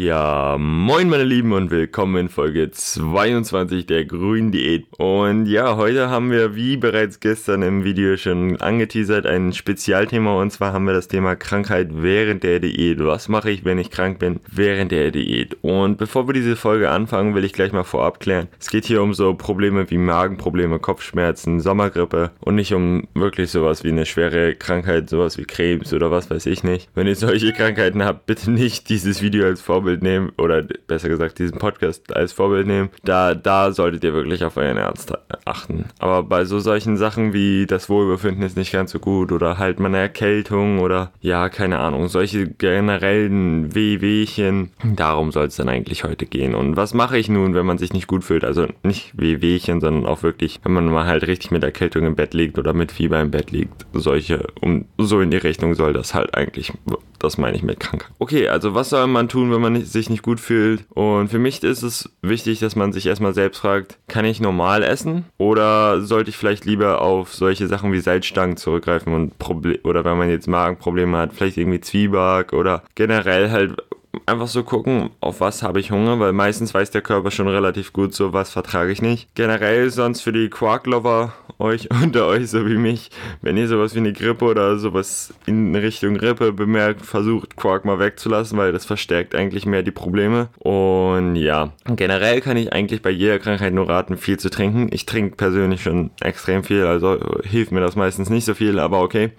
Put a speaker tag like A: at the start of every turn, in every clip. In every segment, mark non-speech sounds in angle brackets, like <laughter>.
A: Ja, moin meine Lieben und willkommen in Folge 22 der grünen Diät. Und ja, heute haben wir, wie bereits gestern im Video schon angeteasert, ein Spezialthema und zwar haben wir das Thema Krankheit während der Diät. Was mache ich, wenn ich krank bin während der Diät? Und bevor wir diese Folge anfangen, will ich gleich mal vorab klären. Es geht hier um so Probleme wie Magenprobleme, Kopfschmerzen, Sommergrippe und nicht um wirklich sowas wie eine schwere Krankheit, sowas wie Krebs oder was weiß ich nicht. Wenn ihr solche Krankheiten habt, bitte nicht dieses Video als Vorbild Vorbild nehmen oder besser gesagt diesen Podcast als Vorbild nehmen, da, da solltet ihr wirklich auf euren Arzt achten. Aber bei so solchen Sachen wie das Wohlbefinden ist nicht ganz so gut oder halt mal eine Erkältung oder ja, keine Ahnung, solche generellen Wehwehchen, darum soll es dann eigentlich heute gehen. Und was mache ich nun, wenn man sich nicht gut fühlt? Also nicht Wehwehchen, sondern auch wirklich, wenn man mal halt richtig mit Erkältung im Bett liegt oder mit Fieber im Bett liegt. Solche, um so in die Richtung soll das halt eigentlich, das meine ich mit Krankheit. Okay, also was soll man tun, wenn man sich nicht gut fühlt. Und für mich ist es wichtig, dass man sich erstmal selbst fragt, kann ich normal essen? Oder sollte ich vielleicht lieber auf solche Sachen wie Salzstangen zurückgreifen und Proble oder wenn man jetzt Magenprobleme hat, vielleicht irgendwie Zwieback oder generell halt einfach so gucken, auf was habe ich Hunger, weil meistens weiß der Körper schon relativ gut, so was vertrage ich nicht. Generell sonst für die Quark-Lover euch <laughs> unter euch, so wie mich, wenn ihr sowas wie eine Grippe oder sowas in Richtung Grippe bemerkt, versucht Quark mal wegzulassen, weil das verstärkt eigentlich mehr die Probleme. Und ja, generell kann ich eigentlich bei jeder Krankheit nur raten, viel zu trinken. Ich trinke persönlich schon extrem viel, also hilft mir das meistens nicht so viel, aber okay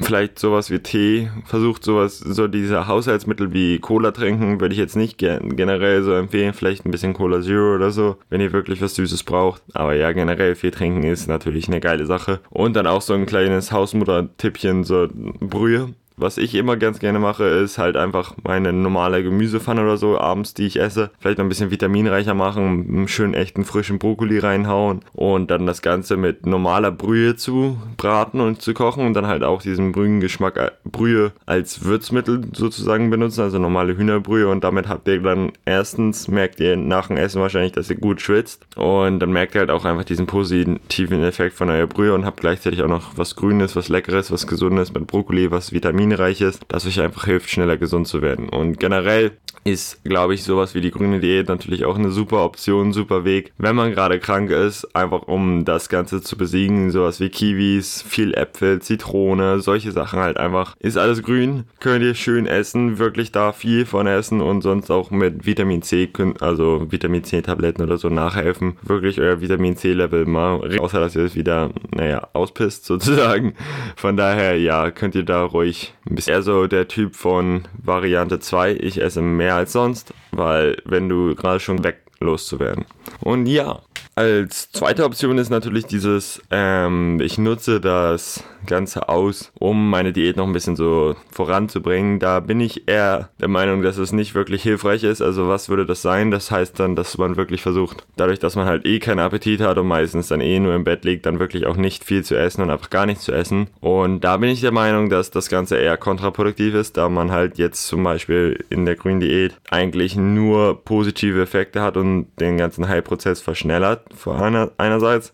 A: vielleicht sowas wie Tee, versucht sowas, so diese Haushaltsmittel wie Cola trinken, würde ich jetzt nicht generell so empfehlen, vielleicht ein bisschen Cola Zero oder so, wenn ihr wirklich was Süßes braucht. Aber ja, generell viel trinken ist natürlich eine geile Sache. Und dann auch so ein kleines Hausmutter-Tippchen, so Brühe was ich immer ganz gerne mache, ist halt einfach meine normale Gemüsepfanne oder so abends, die ich esse. Vielleicht noch ein bisschen vitaminreicher machen, einen schönen echten frischen Brokkoli reinhauen und dann das Ganze mit normaler Brühe zu braten und zu kochen und dann halt auch diesen Brühengeschmack äh, Brühe als Würzmittel sozusagen benutzen, also normale Hühnerbrühe und damit habt ihr dann erstens merkt ihr nach dem Essen wahrscheinlich, dass ihr gut schwitzt und dann merkt ihr halt auch einfach diesen positiven Effekt von eurer Brühe und habt gleichzeitig auch noch was Grünes, was Leckeres, was Gesundes mit Brokkoli, was Vitamin vitaminreich ist, das euch einfach hilft, schneller gesund zu werden. Und generell ist, glaube ich, sowas wie die grüne Diät natürlich auch eine super Option, super Weg, wenn man gerade krank ist, einfach um das Ganze zu besiegen. Sowas wie Kiwis, viel Äpfel, Zitrone, solche Sachen halt einfach. Ist alles grün, könnt ihr schön essen, wirklich da viel von essen und sonst auch mit Vitamin C, also Vitamin C Tabletten oder so nachhelfen. Wirklich euer Vitamin C Level mal, außer dass ihr es wieder, naja, auspisst sozusagen. Von daher, ja, könnt ihr da ruhig ein bisschen eher so der Typ von Variante 2. Ich esse mehr mehr als sonst, weil wenn du gerade schon weg loszuwerden. Und ja, als zweite Option ist natürlich dieses, ähm, ich nutze das Ganze aus, um meine Diät noch ein bisschen so voranzubringen. Da bin ich eher der Meinung, dass es nicht wirklich hilfreich ist. Also was würde das sein? Das heißt dann, dass man wirklich versucht, dadurch, dass man halt eh keinen Appetit hat und meistens dann eh nur im Bett liegt, dann wirklich auch nicht viel zu essen und einfach gar nichts zu essen. Und da bin ich der Meinung, dass das Ganze eher kontraproduktiv ist, da man halt jetzt zum Beispiel in der grünen Diät eigentlich nur positive Effekte hat und den ganzen Heilprozess verschnellert vor einer, einerseits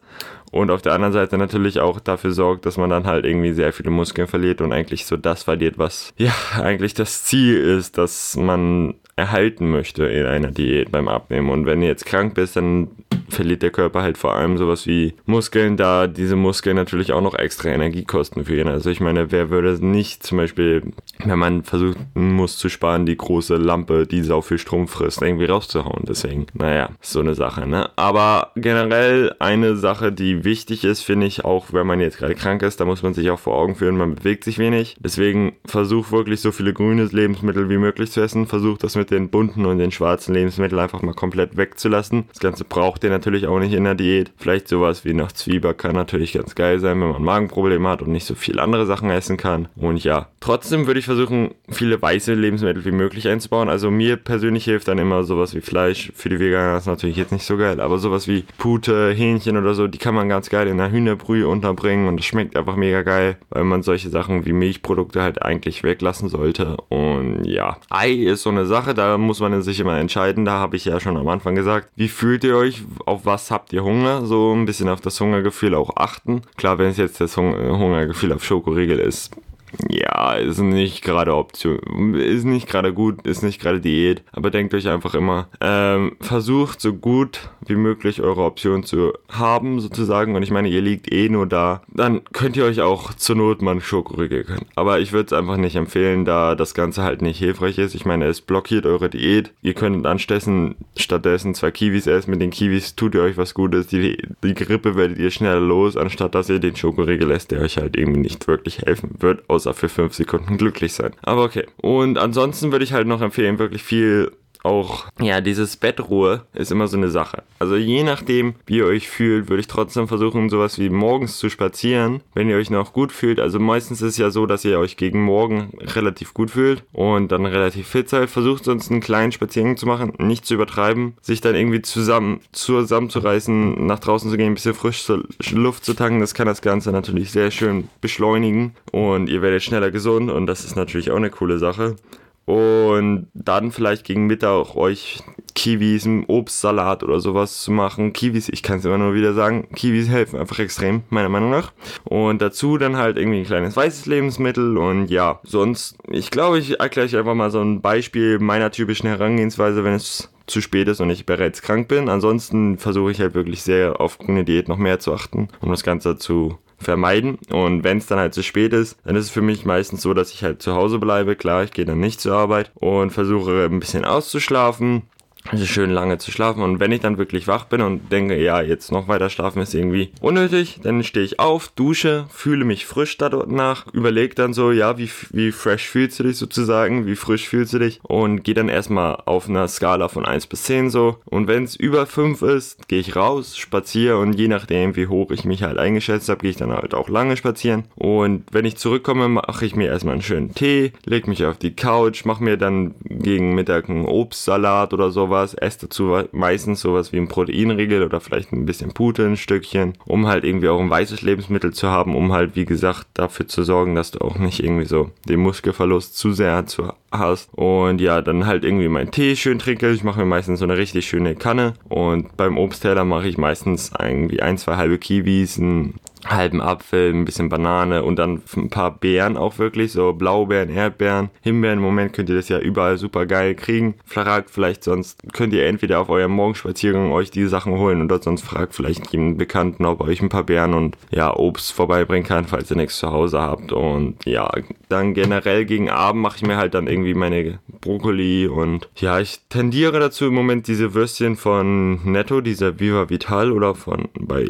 A: und auf der anderen Seite natürlich auch dafür sorgt, dass man dann halt irgendwie sehr viele Muskeln verliert und eigentlich so das verliert, was ja eigentlich das Ziel ist, dass man erhalten möchte in einer Diät beim Abnehmen. Und wenn du jetzt krank bist, dann verliert der Körper halt vor allem sowas wie Muskeln, da diese Muskeln natürlich auch noch extra Energie kosten für ihn. Also ich meine, wer würde nicht zum Beispiel, wenn man versuchen muss zu sparen, die große Lampe, die sau viel Strom frisst, irgendwie rauszuhauen. Deswegen, naja, so eine Sache, ne? Aber generell eine Sache, die wichtig ist, finde ich, auch wenn man jetzt gerade krank ist, da muss man sich auch vor Augen führen, man bewegt sich wenig. Deswegen versuch wirklich so viele grüne Lebensmittel wie möglich zu essen. Versuch das mit den bunten und den schwarzen Lebensmitteln einfach mal komplett wegzulassen. Das Ganze braucht ihr natürlich auch nicht in der Diät. Vielleicht sowas wie noch Zwieback kann natürlich ganz geil sein, wenn man Magenprobleme hat und nicht so viel andere Sachen essen kann. Und ja, trotzdem würde ich versuchen, viele weiße Lebensmittel wie möglich einzubauen. Also mir persönlich hilft dann immer sowas wie Fleisch. Für die Veganer ist natürlich jetzt nicht so geil, aber sowas wie Pute, Hähnchen oder so, die kann man ganz geil in einer Hühnerbrühe unterbringen und das schmeckt einfach mega geil, weil man solche Sachen wie Milchprodukte halt eigentlich weglassen sollte. Und ja, Ei ist so eine Sache, da muss man sich immer entscheiden. Da habe ich ja schon am Anfang gesagt, wie fühlt ihr euch? Auf was habt ihr Hunger? So ein bisschen auf das Hungergefühl auch achten. Klar, wenn es jetzt das Hungergefühl auf Schokoriegel ist, ja, ist nicht gerade Option, ist nicht gerade gut, ist nicht gerade Diät, aber denkt euch einfach immer, ähm, versucht so gut wie möglich eure Option zu haben, sozusagen. Und ich meine, ihr liegt eh nur da, dann könnt ihr euch auch zur Not mal einen Schokoriegel gönnen. Aber ich würde es einfach nicht empfehlen, da das Ganze halt nicht hilfreich ist. Ich meine, es blockiert eure Diät. Ihr könnt anstattdessen stattdessen zwei Kiwis essen. Mit den Kiwis tut ihr euch was Gutes. Die, die Grippe werdet ihr schneller los, anstatt dass ihr den Schokoriegel lässt, der euch halt irgendwie nicht wirklich helfen wird, außer für fünf Sekunden glücklich sein. Aber okay. Und ansonsten würde ich halt noch empfehlen, wirklich viel auch, ja, dieses Bettruhe ist immer so eine Sache. Also je nachdem, wie ihr euch fühlt, würde ich trotzdem versuchen, sowas wie morgens zu spazieren, wenn ihr euch noch gut fühlt. Also meistens ist es ja so, dass ihr euch gegen morgen relativ gut fühlt und dann relativ fit seid. Versucht sonst einen kleinen Spaziergang zu machen, nicht zu übertreiben, sich dann irgendwie zusammen zusammenzureißen, nach draußen zu gehen, ein bisschen frische Luft zu tanken. Das kann das Ganze natürlich sehr schön beschleunigen und ihr werdet schneller gesund und das ist natürlich auch eine coole Sache und dann vielleicht gegen Mittag euch Kiwis, einen Obstsalat oder sowas zu machen. Kiwis, ich kann es immer nur wieder sagen, Kiwis helfen einfach extrem, meiner Meinung nach. Und dazu dann halt irgendwie ein kleines weißes Lebensmittel und ja, sonst, ich glaube, ich erkläre euch einfach mal so ein Beispiel meiner typischen Herangehensweise, wenn es zu spät ist und ich bereits krank bin. Ansonsten versuche ich halt wirklich sehr auf grüne Diät noch mehr zu achten, um das Ganze zu vermeiden. Und wenn es dann halt zu spät ist, dann ist es für mich meistens so, dass ich halt zu Hause bleibe. Klar, ich gehe dann nicht zur Arbeit und versuche ein bisschen auszuschlafen schön lange zu schlafen. Und wenn ich dann wirklich wach bin und denke, ja, jetzt noch weiter schlafen ist irgendwie unnötig, dann stehe ich auf, dusche, fühle mich frisch danach, überlege dann so, ja, wie, wie fresh fühlst du dich sozusagen, wie frisch fühlst du dich und gehe dann erstmal auf einer Skala von 1 bis 10 so. Und wenn es über 5 ist, gehe ich raus, spaziere und je nachdem, wie hoch ich mich halt eingeschätzt habe, gehe ich dann halt auch lange spazieren. Und wenn ich zurückkomme, mache ich mir erstmal einen schönen Tee, lege mich auf die Couch, mache mir dann gegen Mittag einen Obstsalat oder sowas sowas, esse dazu meistens sowas wie ein Proteinriegel oder vielleicht ein bisschen Pute, ein Stückchen, um halt irgendwie auch ein weißes Lebensmittel zu haben, um halt, wie gesagt, dafür zu sorgen, dass du auch nicht irgendwie so den Muskelverlust zu sehr zu hast. Und ja, dann halt irgendwie meinen Tee schön trinke. Ich mache mir meistens so eine richtig schöne Kanne. Und beim Obstteller mache ich meistens irgendwie ein, zwei halbe Kiwis, ein halben Apfel, ein bisschen Banane und dann ein paar Beeren auch wirklich, so Blaubeeren, Erdbeeren, Himbeeren. Im Moment könnt ihr das ja überall super geil kriegen. Fragt vielleicht sonst, könnt ihr entweder auf eurem Morgenspaziergang euch die Sachen holen oder sonst fragt vielleicht jemanden Bekannten, ob euch ein paar Beeren und ja, Obst vorbeibringen kann, falls ihr nichts zu Hause habt. Und ja, dann generell gegen Abend mache ich mir halt dann irgendwie meine Brokkoli und ja, ich tendiere dazu im Moment diese Würstchen von Netto, diese Viva Vital oder von bei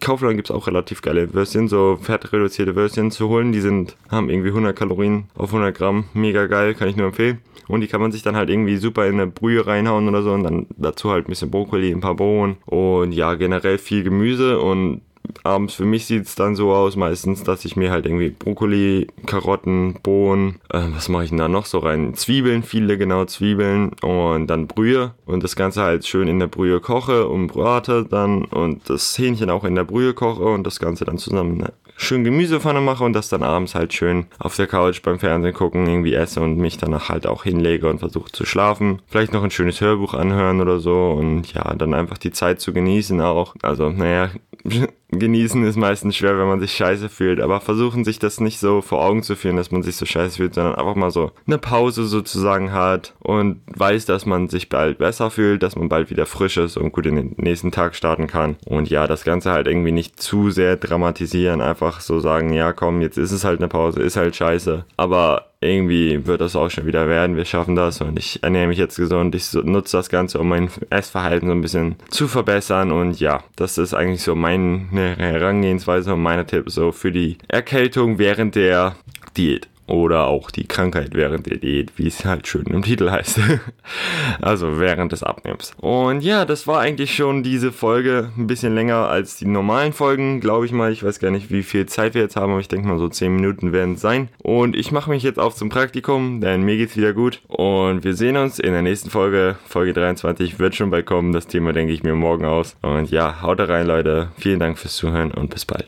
A: Kaufland gibt es auch relativ geile Würstchen, so fettreduzierte Würstchen zu holen. Die sind, haben irgendwie 100 Kalorien auf 100 Gramm. Mega geil, kann ich nur empfehlen. Und die kann man sich dann halt irgendwie super in eine Brühe reinhauen oder so und dann dazu halt ein bisschen Brokkoli, ein paar Bohnen und ja, generell viel Gemüse und abends für mich sieht es dann so aus meistens, dass ich mir halt irgendwie Brokkoli, Karotten, Bohnen, äh, was mache ich denn da noch so rein? Zwiebeln, viele genau Zwiebeln und dann Brühe und das Ganze halt schön in der Brühe koche und brate dann und das Hähnchen auch in der Brühe koche und das Ganze dann zusammen schön Gemüsepfanne mache und das dann abends halt schön auf der Couch beim Fernsehen gucken irgendwie esse und mich danach halt auch hinlege und versuche zu schlafen. Vielleicht noch ein schönes Hörbuch anhören oder so und ja, dann einfach die Zeit zu genießen auch. Also, naja, <laughs> genießen ist meistens schwer, wenn man sich scheiße fühlt, aber versuchen sich das nicht so vor Augen zu führen, dass man sich so scheiße fühlt, sondern einfach mal so eine Pause sozusagen hat und weiß, dass man sich bald besser fühlt, dass man bald wieder frisch ist und gut in den nächsten Tag starten kann. Und ja, das Ganze halt irgendwie nicht zu sehr dramatisieren, einfach so sagen, ja komm, jetzt ist es halt eine Pause, ist halt scheiße, aber irgendwie wird das auch schon wieder werden. Wir schaffen das und ich ernähre mich jetzt gesund. Ich nutze das Ganze, um mein Essverhalten so ein bisschen zu verbessern. Und ja, das ist eigentlich so meine Herangehensweise und meine Tipps so für die Erkältung während der Diät oder auch die Krankheit während der Diät, wie es halt schön im Titel heißt. <laughs> also während des Abnehmens. Und ja, das war eigentlich schon diese Folge ein bisschen länger als die normalen Folgen, glaube ich mal. Ich weiß gar nicht, wie viel Zeit wir jetzt haben, aber ich denke mal so 10 Minuten werden es sein. Und ich mache mich jetzt auf zum Praktikum, denn mir geht's wieder gut. Und wir sehen uns in der nächsten Folge. Folge 23 wird schon bald kommen. Das Thema denke ich mir morgen aus. Und ja, haut rein, Leute. Vielen Dank fürs Zuhören und bis bald.